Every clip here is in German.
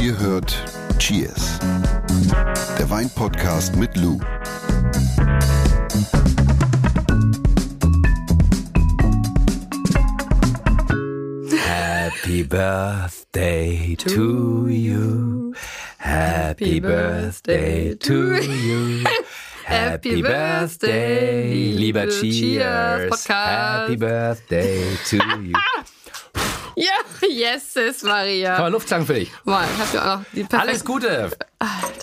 Ihr hört Cheers, der Weinpodcast mit Lou. Happy birthday to you. Happy birthday to you. Happy birthday, lieber liebe Cheers. Cheers Podcast. Happy birthday to you. Ja, yes, ist Maria. Komm, Luftzang für dich. Mal, ich hab ja auch noch die perfekte. Alles Gute.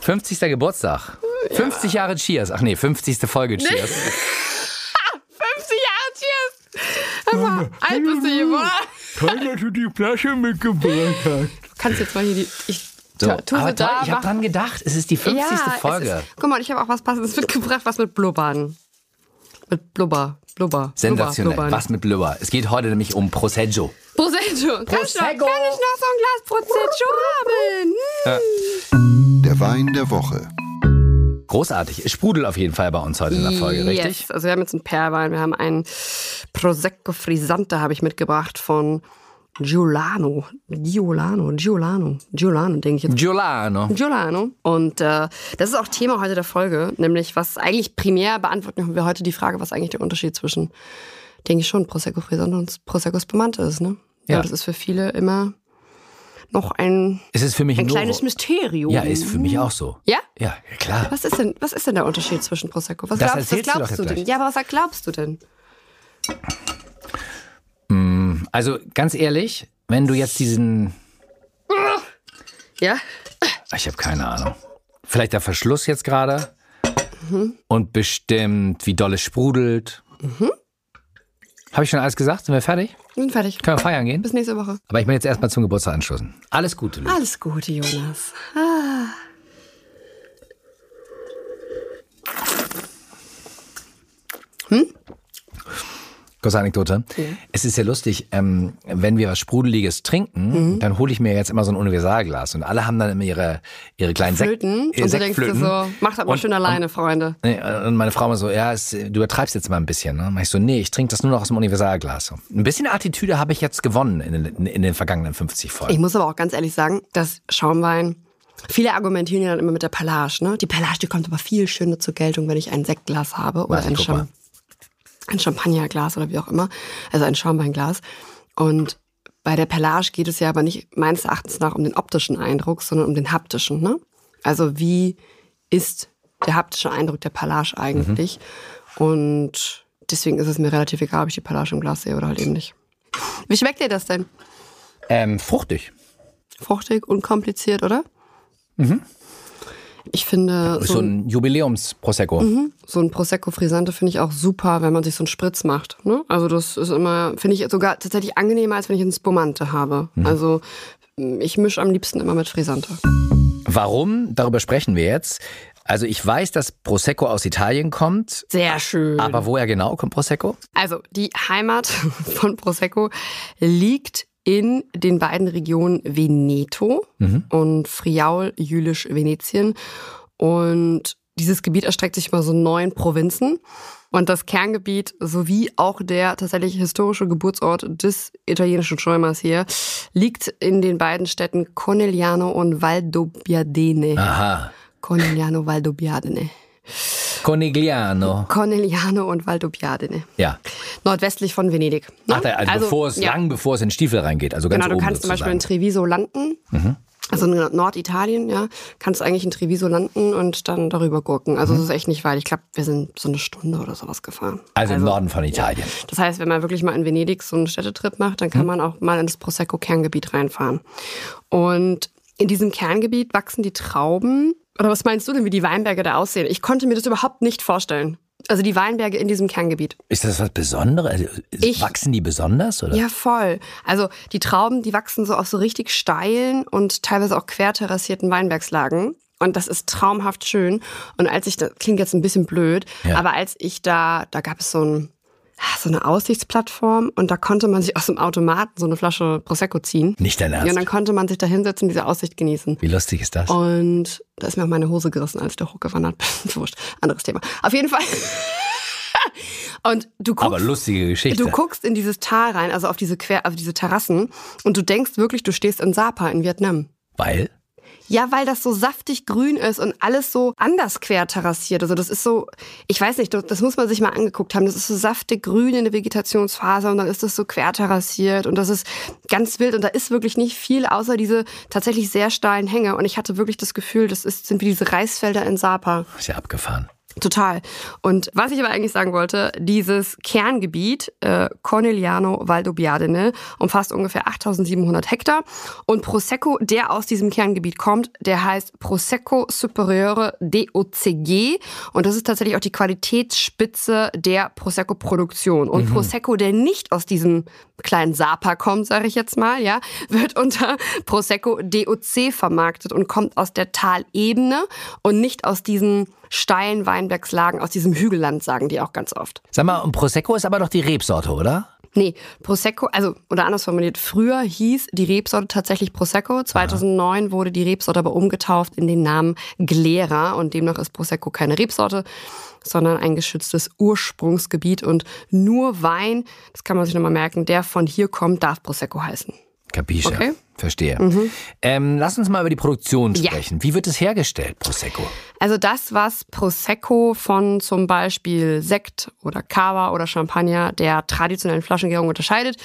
50. Geburtstag. 50 Jahre Cheers. Ach nee, 50. Folge Cheers. 50 Jahre Cheers. Hör mal, alt bist du geworden. Toll, dass du die Flasche mitgebracht hast. Du kannst jetzt mal hier die. Ich So, tu- tu aber sie toll, da. ich habe mach- dran gedacht, es ist die 50. ja, es Folge. Ist, guck mal, ich habe auch was Passendes mitgebracht, was mit Blubbern. Mit Blubber. Blubber. Sensationell. Blubber, Was mit Blubber? Es geht heute nämlich um Prosecco. Prosecco. Kann ich, noch, kann ich Prosecco. noch so ein Glas Prosecco haben? Der Wein der Woche. Großartig. Es sprudelt auf jeden Fall bei uns heute in der Folge, richtig? Yes. Also wir haben jetzt einen Perlwein, wir haben einen Prosecco Frisante habe ich mitgebracht von Giuliano. Giuliano, Giuliano, Giuliano, denke ich jetzt. Giuliano. Giuliano. Und äh, das ist auch Thema heute der Folge, nämlich was eigentlich primär beantworten wir heute die Frage, was eigentlich der Unterschied zwischen, denke ich schon, Prosecco Frisante und Prosecco Spumante ist. Ne? Ja. Ja. Das ist für viele immer noch ein, Es ist für mich ein ein kleines Novo. Mysterium. Ja, ist für mich auch so. Ja? Ja, klar. Was ist denn, was ist denn der Unterschied zwischen Prosecco? Was Das glaubst, was du glaubst du jetzt denn? gleich. Ja, aber was glaubst du denn? Also ganz ehrlich, wenn du jetzt diesen, Ja? ich habe keine Ahnung, vielleicht der Verschluss jetzt gerade und bestimmt, wie doll es sprudelt. Habe ich schon alles gesagt? Sind wir fertig? Wir sind fertig. Können wir feiern gehen? Bis nächste Woche. Aber ich bin jetzt erstmal zum Geburtstag anschließen. Alles Gute, Lu. Alles Gute, Jonas. Kurze Anekdote. Es ist ja lustig, ähm, wenn wir was Sprudeliges trinken, dann hole ich mir jetzt immer so ein Universalglas und alle haben dann immer ihre, ihre kleinen Flöten. äh, Und du denkst dir so, mach das mal Und- schön alleine, Freunde. Nee, Und meine Frau immer so, ja, es, du übertreibst jetzt mal ein bisschen. Ne? Mach ich so, nee, ich trinke das nur noch aus dem Universalglas. Ein bisschen Attitüde habe ich jetzt gewonnen in den, in den vergangenen 50 Folgen. Ich muss aber auch ganz ehrlich sagen, dass Schaumwein, viele argumentieren ja dann immer mit der Pallage, ne? Die Pallage, die kommt aber viel schöner zur Geltung, wenn ich ein Sektglas habe oder ein, guck mal. Cham ein Champagnerglas oder wie auch immer. Also ein Schaumweinglas. Und bei der Pellage geht es ja aber nicht meines Erachtens nach um den optischen Eindruck, sondern um den haptischen, ne? Also wie ist der haptische Eindruck der Pallage eigentlich? Und deswegen ist es mir relativ egal, ob ich die Pallage im Glas sehe oder halt eben nicht. Wie schmeckt dir das denn? Ähm, fruchtig. fruchtig, unkompliziert, oder? Ich finde, So, so, ein Jubiläums-Prosecco. so ein Prosecco Frisante finde ich auch super, wenn man sich so einen Spritz macht. Ne? Also das ist immer, finde ich sogar tatsächlich angenehmer, als wenn ich einen Spumante habe. Also ich mische am liebsten immer mit Frisante. Warum? Darüber sprechen wir jetzt. Also ich weiß, dass Prosecco aus Italien kommt. Sehr schön. Aber woher genau kommt Prosecco? Also die Heimat von Prosecco liegt in den beiden Regionen Veneto und Friaul, Jülisch, Venetien. Und dieses Gebiet erstreckt sich über so neun Provinzen. Und das Kerngebiet sowie auch der tatsächlich historische Geburtsort des italienischen Schäumers hier liegt in den beiden Städten Conegliano und Valdobbiadene. Aha. Conegliano, Valdobbiadene. Conegliano. Conegliano und Valdobbiadene. Ja. Nordwestlich von Venedig. ne? Ach, da- also, bevor es ja. lang bevor es in Stiefel reingeht, also ganz Genau, du kannst zum Beispiel in. Treviso landen. Mhm. Also in Norditalien, ja, kannst eigentlich in Treviso landen und dann darüber gurken. Also Mhm. es ist echt nicht weit. Ich glaube, wir sind so eine Stunde oder sowas gefahren. Also im Norden von Italien. Das heißt, wenn man wirklich mal in Venedig so einen Städtetrip macht, dann Mhm. kann man auch mal in das Prosecco-Kerngebiet reinfahren. Und in diesem Kerngebiet wachsen die Trauben. Oder was meinst du denn, wie die Weinberge da aussehen? Ich konnte mir das überhaupt nicht vorstellen. Also die Weinberge in diesem Kerngebiet. Ist das was Besonderes? Also, Ich- wachsen die besonders? Oder? Ja, voll. Also die Trauben, die wachsen so auf so richtig steilen und teilweise auch querterrassierten Weinbergslagen. Und das ist traumhaft schön. Und als ich, das klingt jetzt ein bisschen blöd, Ja. aber als ich da, da gab es so ein, so eine Aussichtsplattform und da konnte man sich aus dem Automaten so eine Flasche Prosecco ziehen. Nicht dein Ja, Ernst. und dann konnte man sich da hinsetzen und diese Aussicht genießen. Wie lustig ist das? Und da ist mir auch meine Hose gerissen, als ich da hochgewandert bin. Wurscht, anderes Thema. Auf jeden Fall. und du guckst, Aber lustige Geschichte. Du guckst in dieses Tal rein, also auf diese Quer, auf diese Terrassen, und du denkst wirklich, du stehst in Sapa in Vietnam. Weil? Ja, weil das so saftig grün ist und alles so anders quer terrassiert. Also das ist so, ich weiß nicht, das muss man sich mal angeguckt haben. Das ist so saftig grün in der Vegetationsphase und dann ist das so quer terrassiert und das ist ganz wild und da ist wirklich nicht viel außer diese tatsächlich sehr steilen Hänge. Und ich hatte wirklich das Gefühl, das ist, sind wie diese Reisfelder in Sapa. Ist ja abgefahren. Total. Und was ich aber eigentlich sagen wollte, dieses Kerngebiet äh, Corneliano Valdobbiadene umfasst ungefähr 8700 Hektar und Prosecco, der aus diesem Kerngebiet kommt, der heißt Prosecco Superiore DOCG und das ist tatsächlich auch die Qualitätsspitze der Prosecco-Produktion. Und mhm. Prosecco, der nicht aus diesem kleinen Sapa kommt, sage ich jetzt mal, ja, wird unter Prosecco DOC vermarktet und kommt aus der Talebene und nicht aus diesen steilen Weinbergslagen aus diesem Hügelland, sagen die auch ganz oft. Sag mal, und Prosecco ist aber doch die Rebsorte, oder? Nee, Prosecco, also, oder anders formuliert, früher hieß die Rebsorte tatsächlich Prosecco. 2009 Aha. wurde die Rebsorte aber umgetauft in den Namen Glera und demnach ist Prosecco keine Rebsorte, sondern ein geschütztes Ursprungsgebiet und nur Wein, das kann man sich nochmal merken, der von hier kommt, darf Prosecco heißen. Capisce. Okay. Verstehe. Mhm. Ähm, lass uns mal über die Produktion sprechen. Ja. Wie wird es hergestellt, Prosecco? Also das, was Prosecco von zum Beispiel Sekt oder Cava oder Champagner der traditionellen Flaschengärung unterscheidet,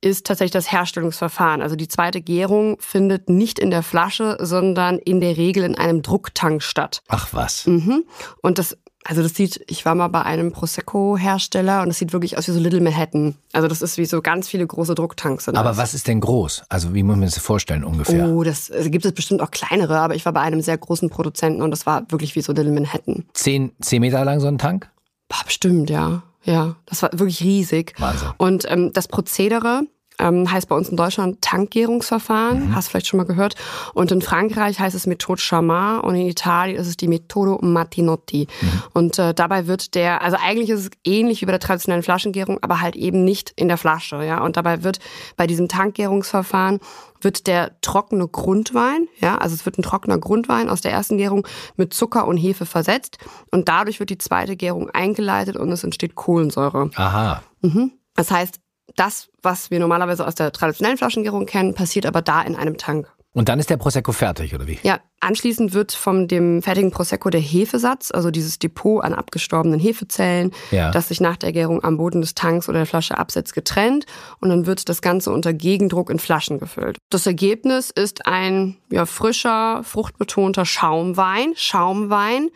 ist tatsächlich das Herstellungsverfahren. Also die zweite Gärung findet nicht in der Flasche, sondern in der Regel in einem Drucktank statt. Ach was. Mhm. Und das also das sieht, ich war mal bei einem Prosecco-Hersteller und das sieht wirklich aus wie so Little Manhattan. Also das ist wie so ganz viele große Drucktanks. Aber das. was ist denn groß? Also wie muss man sich das vorstellen ungefähr? Oh, das also gibt es bestimmt auch kleinere, aber ich war bei einem sehr großen Produzenten und das war wirklich wie so Little Manhattan. Zehn, zehn Meter lang so ein Tank? Boah, bestimmt, ja. Ja, das war wirklich riesig. Wahnsinn. Und ähm, das Prozedere ähm, heißt bei uns in Deutschland Tankgärungsverfahren, mhm. hast du vielleicht schon mal gehört. Und in Frankreich heißt es Methode Chamard und in Italien ist es die Methode Martinotti. Mhm. Und äh, dabei wird der, also eigentlich ist es ähnlich wie bei der traditionellen Flaschengärung, aber halt eben nicht in der Flasche, ja. Und dabei wird bei diesem Tankgärungsverfahren wird der trockene Grundwein, ja, also es wird ein trockener Grundwein aus der ersten Gärung mit Zucker und Hefe versetzt und dadurch wird die zweite Gärung eingeleitet und es entsteht Kohlensäure. Aha. Mhm. Das heißt, das, was wir normalerweise aus der traditionellen Flaschengärung kennen, passiert aber da in einem Tank. Und dann ist der Prosecco fertig, oder wie? Ja, anschließend wird von dem fertigen Prosecco der Hefesatz, also dieses Depot an abgestorbenen Hefezellen, ja. das sich nach der Gärung am Boden des Tanks oder der Flasche absetzt, getrennt und dann wird das Ganze unter Gegendruck in Flaschen gefüllt. Das Ergebnis ist ein ja, frischer, fruchtbetonter Schaumwein. Schaumwein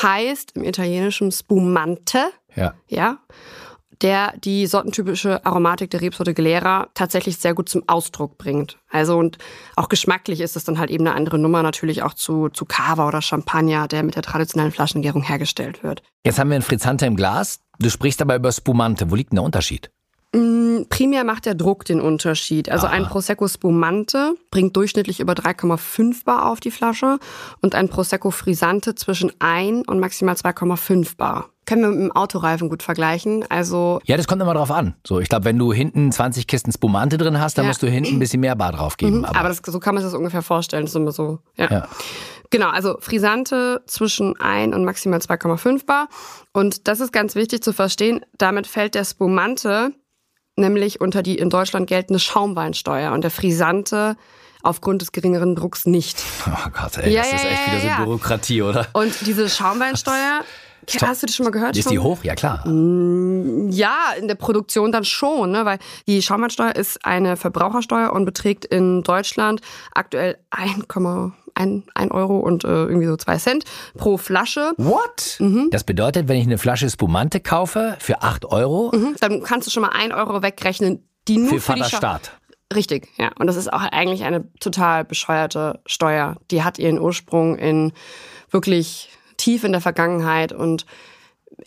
heißt im Italienischen Spumante. Ja. Ja der die sortentypische Aromatik der Rebsorte Galera tatsächlich sehr gut zum Ausdruck bringt. Also und auch geschmacklich ist es dann halt eben eine andere Nummer natürlich auch zu, zu Cava oder Champagner, der mit der traditionellen Flaschengärung hergestellt wird. Jetzt haben wir einen Frizzante im Glas. Du sprichst aber über Spumante. Wo liegt denn der Unterschied? Mm, primär macht der Druck den Unterschied. Also Aha. ein Prosecco Spumante bringt durchschnittlich über 3,5 Bar auf die Flasche und ein Prosecco Frisante zwischen 1 und maximal 2,5 Bar. Können wir mit dem Autoreifen gut vergleichen. Also ja, das kommt immer drauf an. So, ich glaube, wenn du hinten 20 Kisten Spumante drin hast, dann ja. musst du hinten ein bisschen mehr Bar drauf geben. Mhm, aber, aber das, so kann man sich das ungefähr vorstellen. Das ist immer so. Ja. ja. Genau, also Frisante zwischen 1 und maximal 2,5 Bar. Und das ist ganz wichtig zu verstehen. Damit fällt der Spumante nämlich unter die in Deutschland geltende Schaumweinsteuer und der Frisante aufgrund des geringeren Drucks nicht. Oh Gott, ey, ja, das ja, ist echt wieder so Bürokratie, oder? Und diese Schaumweinsteuer, hast du das schon mal gehört? Ist die hoch? Ja, klar. Mm, ja, in der Produktion dann schon, ne? weil die Schaumweinsteuer ist eine Verbrauchersteuer und beträgt in Deutschland aktuell 1, ein, ein Euro und äh, irgendwie so zwei Cent pro Flasche. What? Mhm. Das bedeutet, wenn ich eine Flasche Spumante kaufe für acht Euro? Mhm. Dann kannst du schon mal ein Euro wegrechnen, die nur für, für die Staat. Richtig, ja. Und das ist auch eigentlich eine total bescheuerte Steuer. Die hat ihren Ursprung in wirklich tief in der Vergangenheit und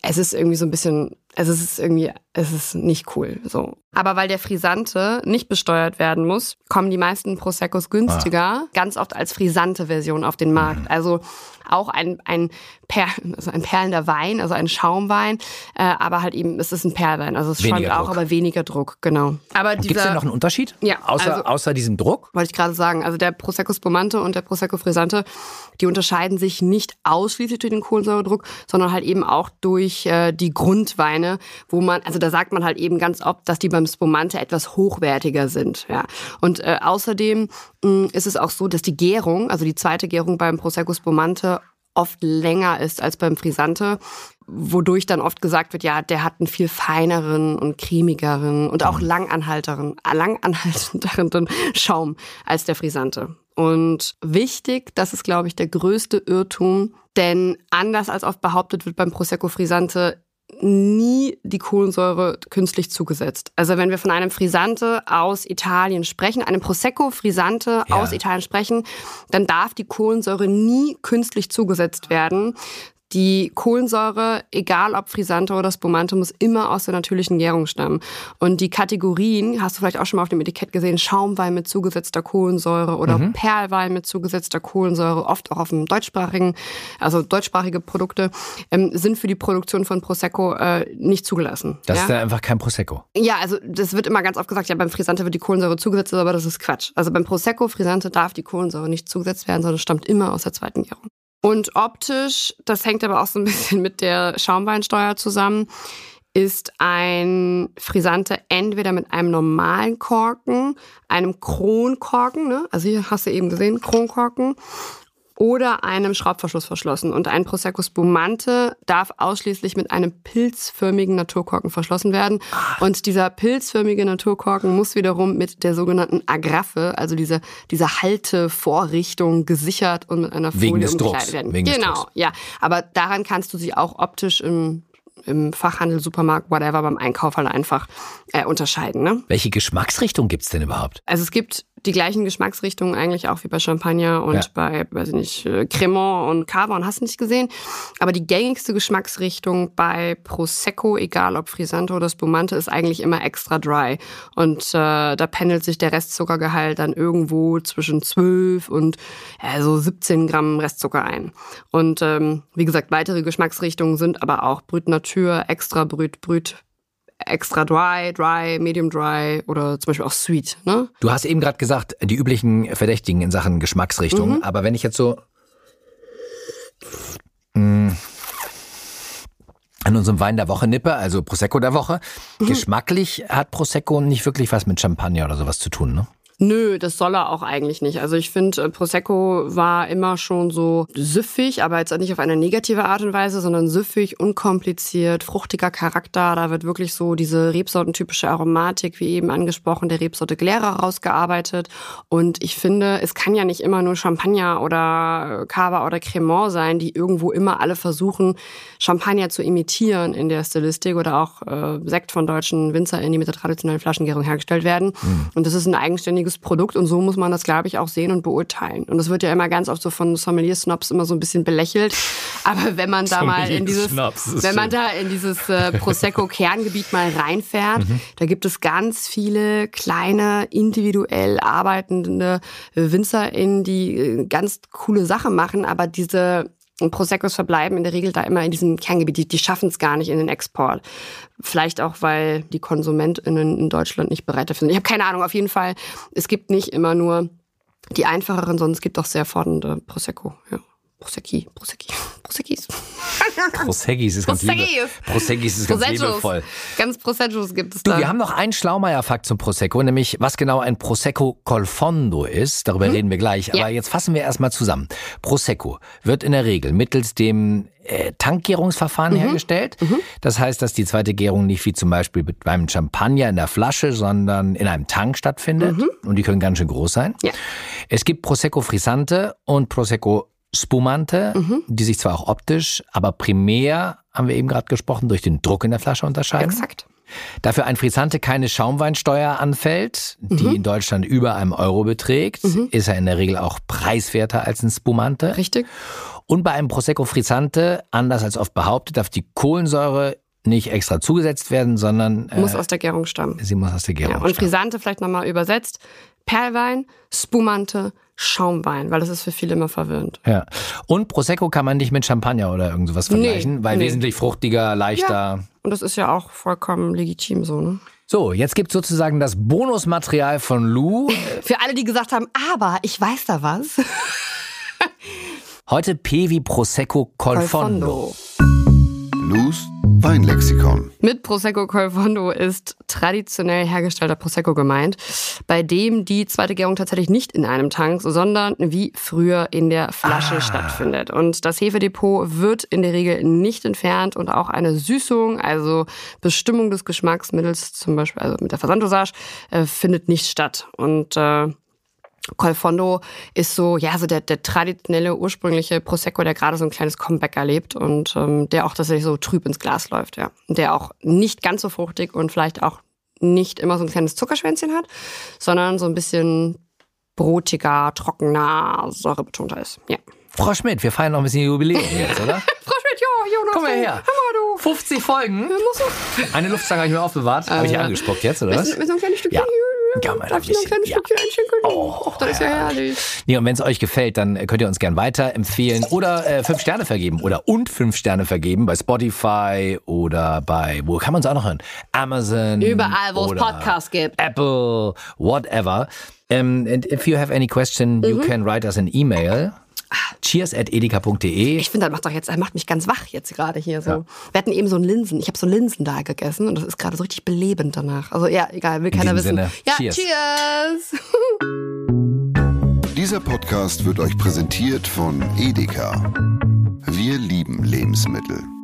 es ist irgendwie so ein bisschen, also es ist irgendwie, es ist nicht cool, so. Aber weil der Frisante nicht besteuert werden muss, kommen die meisten Proseccos günstiger, ah. ganz oft als frisante Version auf den Markt. Mhm. Also auch ein, ein, per, also ein perlender Wein, also ein Schaumwein, äh, aber halt eben, es ist ein Perlwein. Also es schäumt auch, aber weniger Druck, genau. Gibt es denn noch einen Unterschied? Ja. Außer, also, außer diesem Druck? Wollte ich gerade sagen. Also der Prosecco Spumante und der Prosecco Frisante, die unterscheiden sich nicht ausschließlich durch den Kohlensäuredruck, sondern halt eben auch durch äh, die Grundweine, wo man, also da sagt man halt eben ganz oft, dass die beim Spumante etwas hochwertiger sind. Ja. Und äh, außerdem mh, mm, ist es auch so, dass die Gärung, also die zweite Gärung beim Prosecco Spumante, oft länger ist als beim Frisante, wodurch dann oft gesagt wird, ja, der hat einen viel feineren und cremigeren und auch langanhalteren, langanhaltenderen Schaum als der Frisante. Und wichtig, das ist, glaube ich, der größte Irrtum, denn anders als oft behauptet wird beim Prosecco Frisante nie die Kohlensäure künstlich zugesetzt. Also wenn wir von einem Frisante aus Italien sprechen, einem Prosecco Frisante ja. aus Italien sprechen, dann darf die Kohlensäure nie künstlich zugesetzt werden, die Kohlensäure, egal ob Frisante oder Spumante, muss immer aus der natürlichen Gärung stammen. Und die Kategorien, hast du vielleicht auch schon mal auf dem Etikett gesehen, Schaumwein mit zugesetzter Kohlensäure oder mhm. Perlwein mit zugesetzter Kohlensäure, oft auch auf dem deutschsprachigen, also deutschsprachige Produkte, ähm, sind für die Produktion von Prosecco äh, nicht zugelassen. Das ja? ist ja einfach kein Prosecco. Ja, also das wird immer ganz oft gesagt, ja, beim Frisante wird die Kohlensäure zugesetzt, aber das ist Quatsch. Also beim Prosecco Frisante darf die Kohlensäure nicht zugesetzt werden, sondern stammt immer aus der zweiten Gärung. Und optisch, das hängt aber auch so ein bisschen mit der Schaumweinsteuer zusammen, ist ein Frisante entweder mit einem normalen Korken, einem Kronkorken, ne? also hier hast du eben gesehen, Kronkorken, oder einem Schraubverschluss verschlossen. Und ein Prosecco Spumante darf ausschließlich mit einem pilzförmigen Naturkorken verschlossen werden. Und dieser pilzförmige Naturkorken muss wiederum mit der sogenannten Agraffe, also dieser, dieser Haltevorrichtung, gesichert und mit einer Folie Wegen des Drucks. werden. Wegen genau, des Drucks. ja. Aber daran kannst du sie auch optisch im im Fachhandel, Supermarkt, whatever, beim Einkauf halt einfach äh, unterscheiden. Ne? Welche Geschmacksrichtung gibt's denn überhaupt? Also es gibt die gleichen Geschmacksrichtungen eigentlich auch wie bei Champagner und ja. bei, weiß ich nicht, äh, Cremant und Cava und hast nicht gesehen. Aber die gängigste Geschmacksrichtung bei Prosecco, egal ob Frisante oder Spumante, ist eigentlich immer extra dry. Und äh, da pendelt sich der Restzuckergehalt dann irgendwo zwischen 12 und ja, so 17 Gramm Restzucker ein. Und ähm, wie gesagt, weitere Geschmacksrichtungen sind aber auch Brüt Natur, Extra Brüt, Brüt extra dry, dry, medium dry oder zum Beispiel auch sweet. Ne? Du hast eben gerade gesagt, die üblichen Verdächtigen in Sachen Geschmacksrichtung. Mhm. Aber wenn ich jetzt so mh, mm, an unserem Wein der Woche nippe, also Prosecco der Woche, mhm. geschmacklich hat Prosecco nicht wirklich was mit Champagner oder sowas zu tun, ne? Nö, das soll er auch eigentlich nicht. Also ich finde, äh, Prosecco war immer schon so süffig, aber jetzt nicht auf eine negative Art und Weise, sondern süffig, unkompliziert, fruchtiger Charakter. Da wird wirklich so diese Rebsortentypische Aromatik, wie eben angesprochen, der Rebsorte Glera rausgearbeitet. Und ich finde, es kann ja nicht immer nur Champagner oder Cava oder Cremant sein, die irgendwo immer alle versuchen, Champagner zu imitieren in der Stilistik oder auch äh, Sekt von deutschen WinzerInnen, die mit der traditionellen Flaschengärung hergestellt werden. Mhm. Und das ist ein eigenständiges hochwertiges Produkt und so muss man das, glaube ich, auch sehen und beurteilen. Und das wird ja immer ganz oft so von Sommelier-Snobs immer so ein bisschen belächelt. Aber wenn man da mal in dieses, wenn man da in dieses äh, Prosecco-Kerngebiet mal reinfährt, mhm. da gibt es ganz viele kleine, individuell arbeitende WinzerInnen, die äh, ganz coole Sachen machen, aber diese und Proseccos verbleiben in der Regel da immer in diesem Kerngebiet. Die, die schaffen es gar nicht in den Export. Vielleicht auch, weil die KonsumentInnen in Deutschland nicht bereit dafür sind. Ich habe keine Ahnung. Auf jeden Fall, es gibt nicht immer nur die einfacheren, sondern es gibt auch sehr fordernde Prosecco. Ja. Prosecchi, Prosecchi, Proseccis. Proseccis ist ganz liebe. Proseccis ist ganz liebevoll. Ganz Proseccos gibt es du, da. Wir haben noch einen Schlaumeier-Fakt zum Prosecco, nämlich was genau ein Prosecco col fondo ist. Darüber hm? reden wir gleich. Aber ja. jetzt fassen wir erstmal zusammen. Prosecco wird in der Regel mittels dem äh, Tankgärungsverfahren mhm. hergestellt. Mhm. Das heißt, dass die zweite Gärung nicht wie zum Beispiel beim Champagner in der Flasche, sondern in einem Tank stattfindet. Mhm. Und die können ganz schön groß sein. Ja. Es gibt Prosecco Frisante und Prosecco Spumante, mhm. die sich zwar auch optisch, aber primär, haben wir eben gerade gesprochen, durch den Druck in der Flasche unterscheiden. Exakt. Dafür ein Frisante keine Schaumweinsteuer anfällt, die mhm. in Deutschland über einem Euro beträgt, mhm. ist er in der Regel auch preiswerter als ein Spumante. Richtig. Und bei einem Prosecco Frisante, anders als oft behauptet, darf die Kohlensäure nicht extra zugesetzt werden, sondern muss äh, aus der Gärung stammen. Sie muss aus der Gärung ja, und stammen. Und Frisante vielleicht nochmal übersetzt: Perlwein, Spumante, Schaumwein, weil das ist für viele immer verwirrend. Ja. Und Prosecco kann man nicht mit Champagner oder irgend sowas vergleichen, nee, weil nee. wesentlich fruchtiger, leichter. Ja. Und das ist ja auch vollkommen legitim so, ne? So, jetzt gibt's sozusagen das Bonusmaterial von Lou. Für alle, die gesagt haben, aber ich weiß da was. Heute P wie Prosecco Col Fondo. Lou's Weinlexikon. Mit Prosecco Colfondo ist traditionell hergestellter Prosecco gemeint, bei dem die zweite Gärung tatsächlich nicht in einem Tank, sondern wie früher in der Flasche ah. stattfindet. Und das Hefedepot wird in der Regel nicht entfernt und auch eine Süßung, also Bestimmung des Geschmacksmittels, zum Beispiel also mit der Versanddosage, äh, findet nicht statt. Und äh, Colfondo ist so, ja, so der, der traditionelle, ursprüngliche Prosecco, der gerade so ein kleines Comeback erlebt und ähm, der auch tatsächlich so trüb ins Glas läuft, ja. Der auch nicht ganz so fruchtig und vielleicht auch nicht immer so ein kleines Zuckerschwänzchen hat, sondern so ein bisschen brotiger, trockener, säurebetonter ist, ja. Frau Schmidt, wir feiern noch ein bisschen Jubiläum jetzt, oder? Frau Schmidt, ja, Jonas. Komm mal her. Hör mal, du. 50 Folgen. Eine Luftstange habe ich mir aufbewahrt. Habe ich hier angespuckt jetzt, oder was? Mit so ein kleines Stückchen ja. Ja, mal Darf ich noch ein kleines ja. Stückchen einschenken? Oh, Och, das ist ja herrlich. Nee, und wenn es euch gefällt, dann könnt ihr uns gern weiterempfehlen oder äh, fünf Sterne vergeben oder und fünf Sterne vergeben bei Spotify oder bei, wo kann man uns auch noch hören? Amazon. Überall, wo es Podcasts gibt. Apple, whatever. Um, and if you have any question, mhm. you can write us an email Cheers at edeka.de. Ich finde, das macht doch jetzt, er macht mich ganz wach jetzt gerade hier so. Ja. Wir hatten eben so ein Linsen, ich habe so Linsen da gegessen und das ist gerade so richtig belebend danach. Also ja, egal, will keiner wissen. Sinne. Ja, cheers. cheers. Dieser Podcast wird euch präsentiert von Edeka. Wir lieben Lebensmittel.